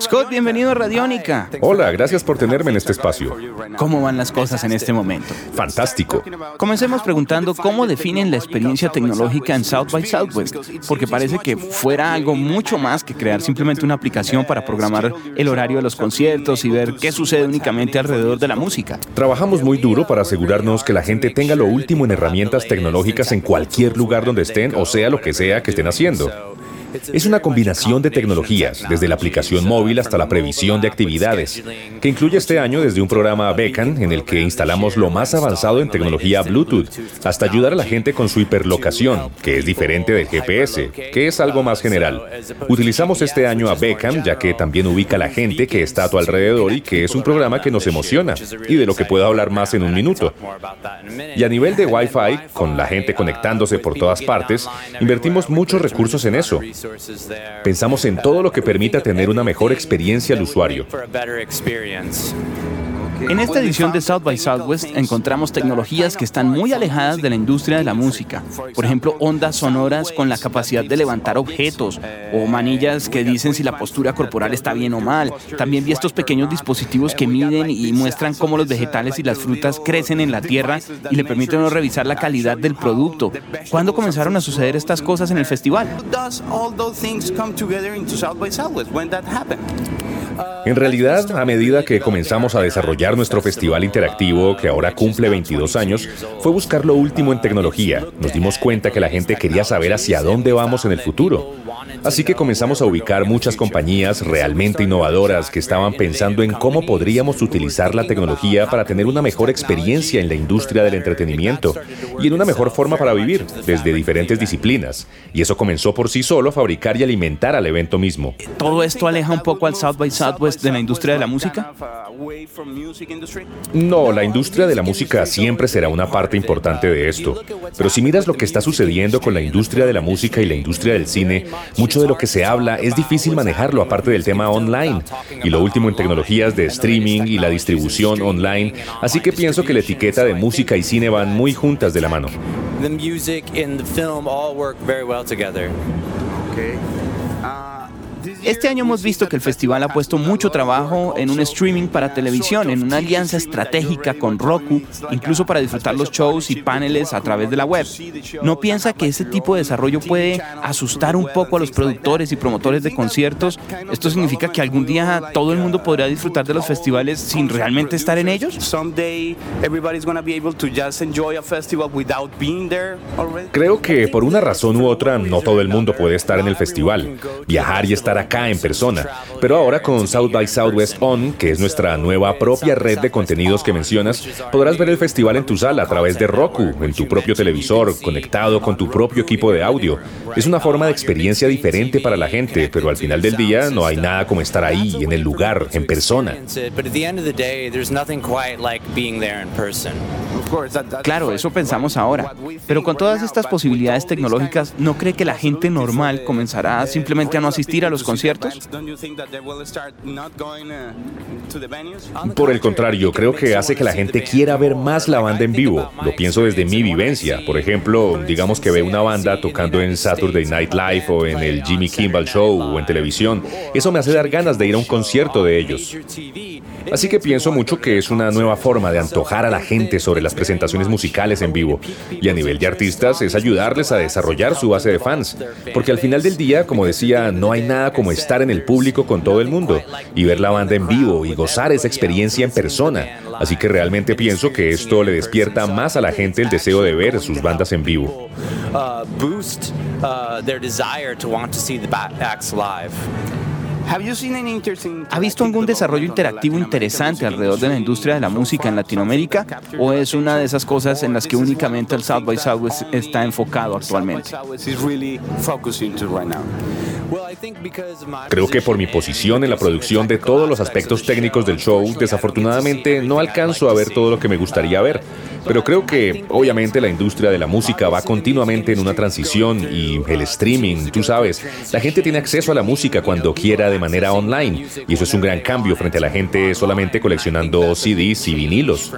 Scott, bienvenido a Radiónica. Hola, gracias por tenerme en este espacio. ¿Cómo van las cosas en este momento? Fantástico. Comencemos preguntando cómo definen la experiencia tecnológica en South by Southwest, porque parece que fuera algo mucho más que crear simplemente una aplicación para programar el horario de los conciertos y ver qué sucede únicamente alrededor de la música. Trabajamos muy duro para asegurarnos que la gente tenga lo último en herramientas tecnológicas en cualquier lugar donde estén o sea lo que sea que estén haciendo. Es una combinación de tecnologías, desde la aplicación móvil hasta la previsión de actividades, que incluye este año desde un programa Beacon en el que instalamos lo más avanzado en tecnología Bluetooth, hasta ayudar a la gente con su hiperlocación, que es diferente del GPS, que es algo más general. Utilizamos este año a Beacon ya que también ubica a la gente que está a tu alrededor y que es un programa que nos emociona y de lo que puedo hablar más en un minuto. Y a nivel de Wi-Fi, con la gente conectándose por todas partes, invertimos muchos recursos en eso. Pensamos en todo lo que permita tener una mejor experiencia al usuario. En esta edición de South by Southwest encontramos tecnologías que están muy alejadas de la industria de la música. Por ejemplo, ondas sonoras con la capacidad de levantar objetos o manillas que dicen si la postura corporal está bien o mal. También vi estos pequeños dispositivos que miden y muestran cómo los vegetales y las frutas crecen en la tierra y le permiten revisar la calidad del producto. ¿Cuándo comenzaron a suceder estas cosas en el festival? En realidad, a medida que comenzamos a desarrollar nuestro festival interactivo, que ahora cumple 22 años, fue buscar lo último en tecnología. Nos dimos cuenta que la gente quería saber hacia dónde vamos en el futuro. Así que comenzamos a ubicar muchas compañías realmente innovadoras que estaban pensando en cómo podríamos utilizar la tecnología para tener una mejor experiencia en la industria del entretenimiento y en una mejor forma para vivir, desde diferentes disciplinas. Y eso comenzó por sí solo a fabricar y alimentar al evento mismo. ¿Todo esto aleja un poco al South by Southwest de la industria de la música? No, la industria de la música siempre será una parte importante de esto. Pero si miras lo que está sucediendo con la industria de la música y la industria del cine, mucho de lo que se habla es difícil manejarlo aparte del tema online. Y lo último en tecnologías de streaming y la distribución online, así que pienso que la etiqueta de música y cine van muy juntas de la mano. Este año hemos visto que el festival ha puesto mucho trabajo en un streaming para televisión, en una alianza estratégica con Roku, incluso para disfrutar los shows y paneles a través de la web. ¿No piensa que ese tipo de desarrollo puede asustar un poco a los productores y promotores de conciertos? ¿Esto significa que algún día todo el mundo podrá disfrutar de los festivales sin realmente estar en ellos? Creo que por una razón u otra no todo el mundo puede estar en el festival, viajar y estar acá en persona. Pero ahora con South by Southwest On, que es nuestra nueva propia red de contenidos que mencionas, podrás ver el festival en tu sala a través de Roku, en tu propio televisor, conectado con tu propio equipo de audio. Es una forma de experiencia diferente para la gente, pero al final del día no hay nada como estar ahí, en el lugar, en persona. Claro, eso pensamos ahora. Pero con todas estas posibilidades tecnológicas, ¿no cree que la gente normal comenzará simplemente a no asistir a los conciertos? Por el contrario, creo que hace que la gente quiera ver más la banda en vivo. Lo pienso desde mi vivencia. Por ejemplo, digamos que ve una banda tocando en Saturday Night Live o en el Jimmy Kimmel Show o en televisión. Eso me hace dar ganas de ir a un concierto de ellos. Así que pienso mucho que es una nueva forma de antojar a la gente sobre las presentaciones musicales en vivo. Y a nivel de artistas es ayudarles a desarrollar su base de fans. Porque al final del día, como decía, no hay nada como estar en el público con todo el mundo y ver la banda en vivo y gozar esa experiencia en persona. Así que realmente pienso que esto le despierta más a la gente el deseo de ver sus bandas en vivo. ¿Ha visto algún desarrollo interactivo interesante alrededor de la industria de la música en Latinoamérica? ¿O es una de esas cosas en las que únicamente el South by Southwest está enfocado actualmente? Creo que por mi posición en la producción de todos los aspectos técnicos del show, desafortunadamente no alcanzo a ver todo lo que me gustaría ver. Pero creo que obviamente la industria de la música va continuamente en una transición y el streaming, tú sabes, la gente tiene acceso a la música cuando quiera de manera online y eso es un gran cambio frente a la gente solamente coleccionando CDs y vinilos.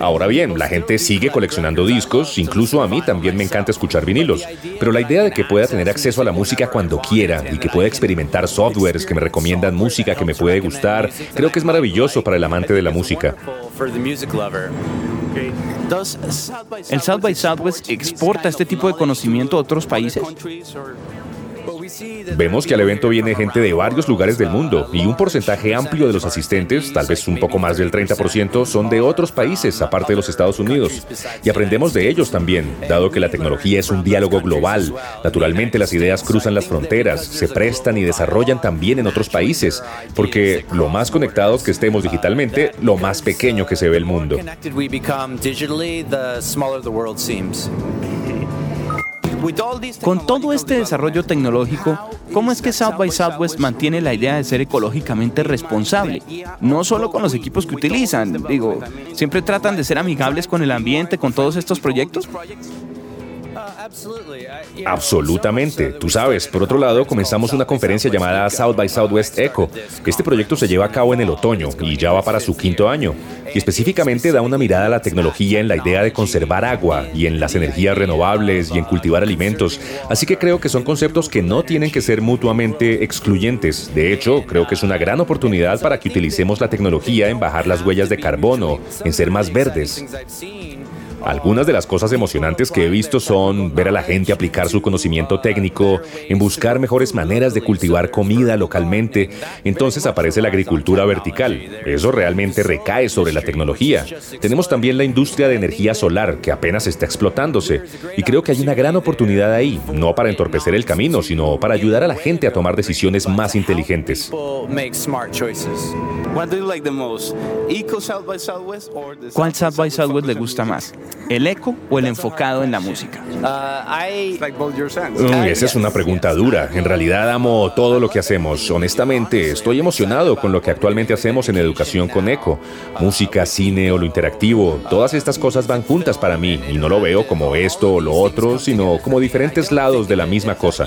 Ahora bien, la gente sigue coleccionando discos, incluso a mí también me encanta escuchar vinilos, pero la idea de que pueda tener acceso a la música cuando quiera y que pueda experimentar softwares que me recomiendan música que me puede gustar, creo que es maravilloso para el amante de la música. ¿El South by Southwest exporta este tipo de conocimiento a otros países? Vemos que al evento viene gente de varios lugares del mundo y un porcentaje amplio de los asistentes, tal vez un poco más del 30%, son de otros países aparte de los Estados Unidos. Y aprendemos de ellos también, dado que la tecnología es un diálogo global. Naturalmente las ideas cruzan las fronteras, se prestan y desarrollan también en otros países, porque lo más conectados que estemos digitalmente, lo más pequeño que se ve el mundo. Con todo este desarrollo tecnológico, ¿cómo es que South by Southwest mantiene la idea de ser ecológicamente responsable? No solo con los equipos que utilizan, digo, ¿siempre tratan de ser amigables con el ambiente con todos estos proyectos? Absolutamente. Tú sabes, por otro lado, comenzamos una conferencia llamada South by Southwest Eco. Este proyecto se lleva a cabo en el otoño y ya va para su quinto año. Y específicamente da una mirada a la tecnología en la idea de conservar agua y en las energías renovables y en cultivar alimentos. Así que creo que son conceptos que no tienen que ser mutuamente excluyentes. De hecho, creo que es una gran oportunidad para que utilicemos la tecnología en bajar las huellas de carbono, en ser más verdes. Algunas de las cosas emocionantes que he visto son ver a la gente aplicar su conocimiento técnico en buscar mejores maneras de cultivar comida localmente. Entonces aparece la agricultura vertical. Eso realmente recae sobre la tecnología. Tenemos también la industria de energía solar que apenas está explotándose. Y creo que hay una gran oportunidad ahí, no para entorpecer el camino, sino para ayudar a la gente a tomar decisiones más inteligentes. ¿Cuál South by Southwest le gusta más? ¿El eco o el enfocado en la música? Mm, esa es una pregunta dura. En realidad amo todo lo que hacemos. Honestamente, estoy emocionado con lo que actualmente hacemos en educación con eco. Música, cine o lo interactivo. Todas estas cosas van juntas para mí y no lo veo como esto o lo otro, sino como diferentes lados de la misma cosa.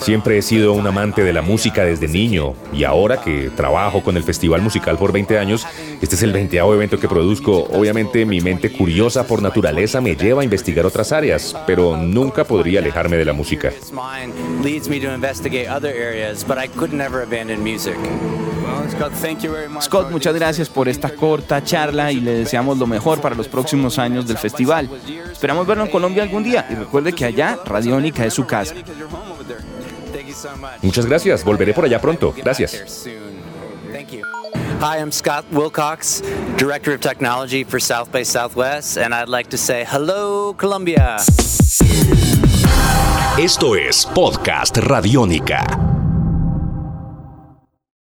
Siempre he sido un amante de la música desde niño y ahora que trabajo con el Festival Musical por 20 años, este es el 20 evento que produzco. Obviamente mi mente curiosa por naturaleza me lleva a investigar otras áreas, pero nunca podría alejarme de la música. Scott, muchas gracias por esta corta charla y le deseamos lo mejor para los próximos años del festival. Esperamos verlo en Colombia algún día y recuerde que allá Radiónica es su casa. Muchas gracias, volveré por allá pronto. Gracias. Hi, I'm Scott Wilcox, Director of Technology for South by Southwest, and I'd like to say hello, Colombia. Esto es Podcast Radiónica.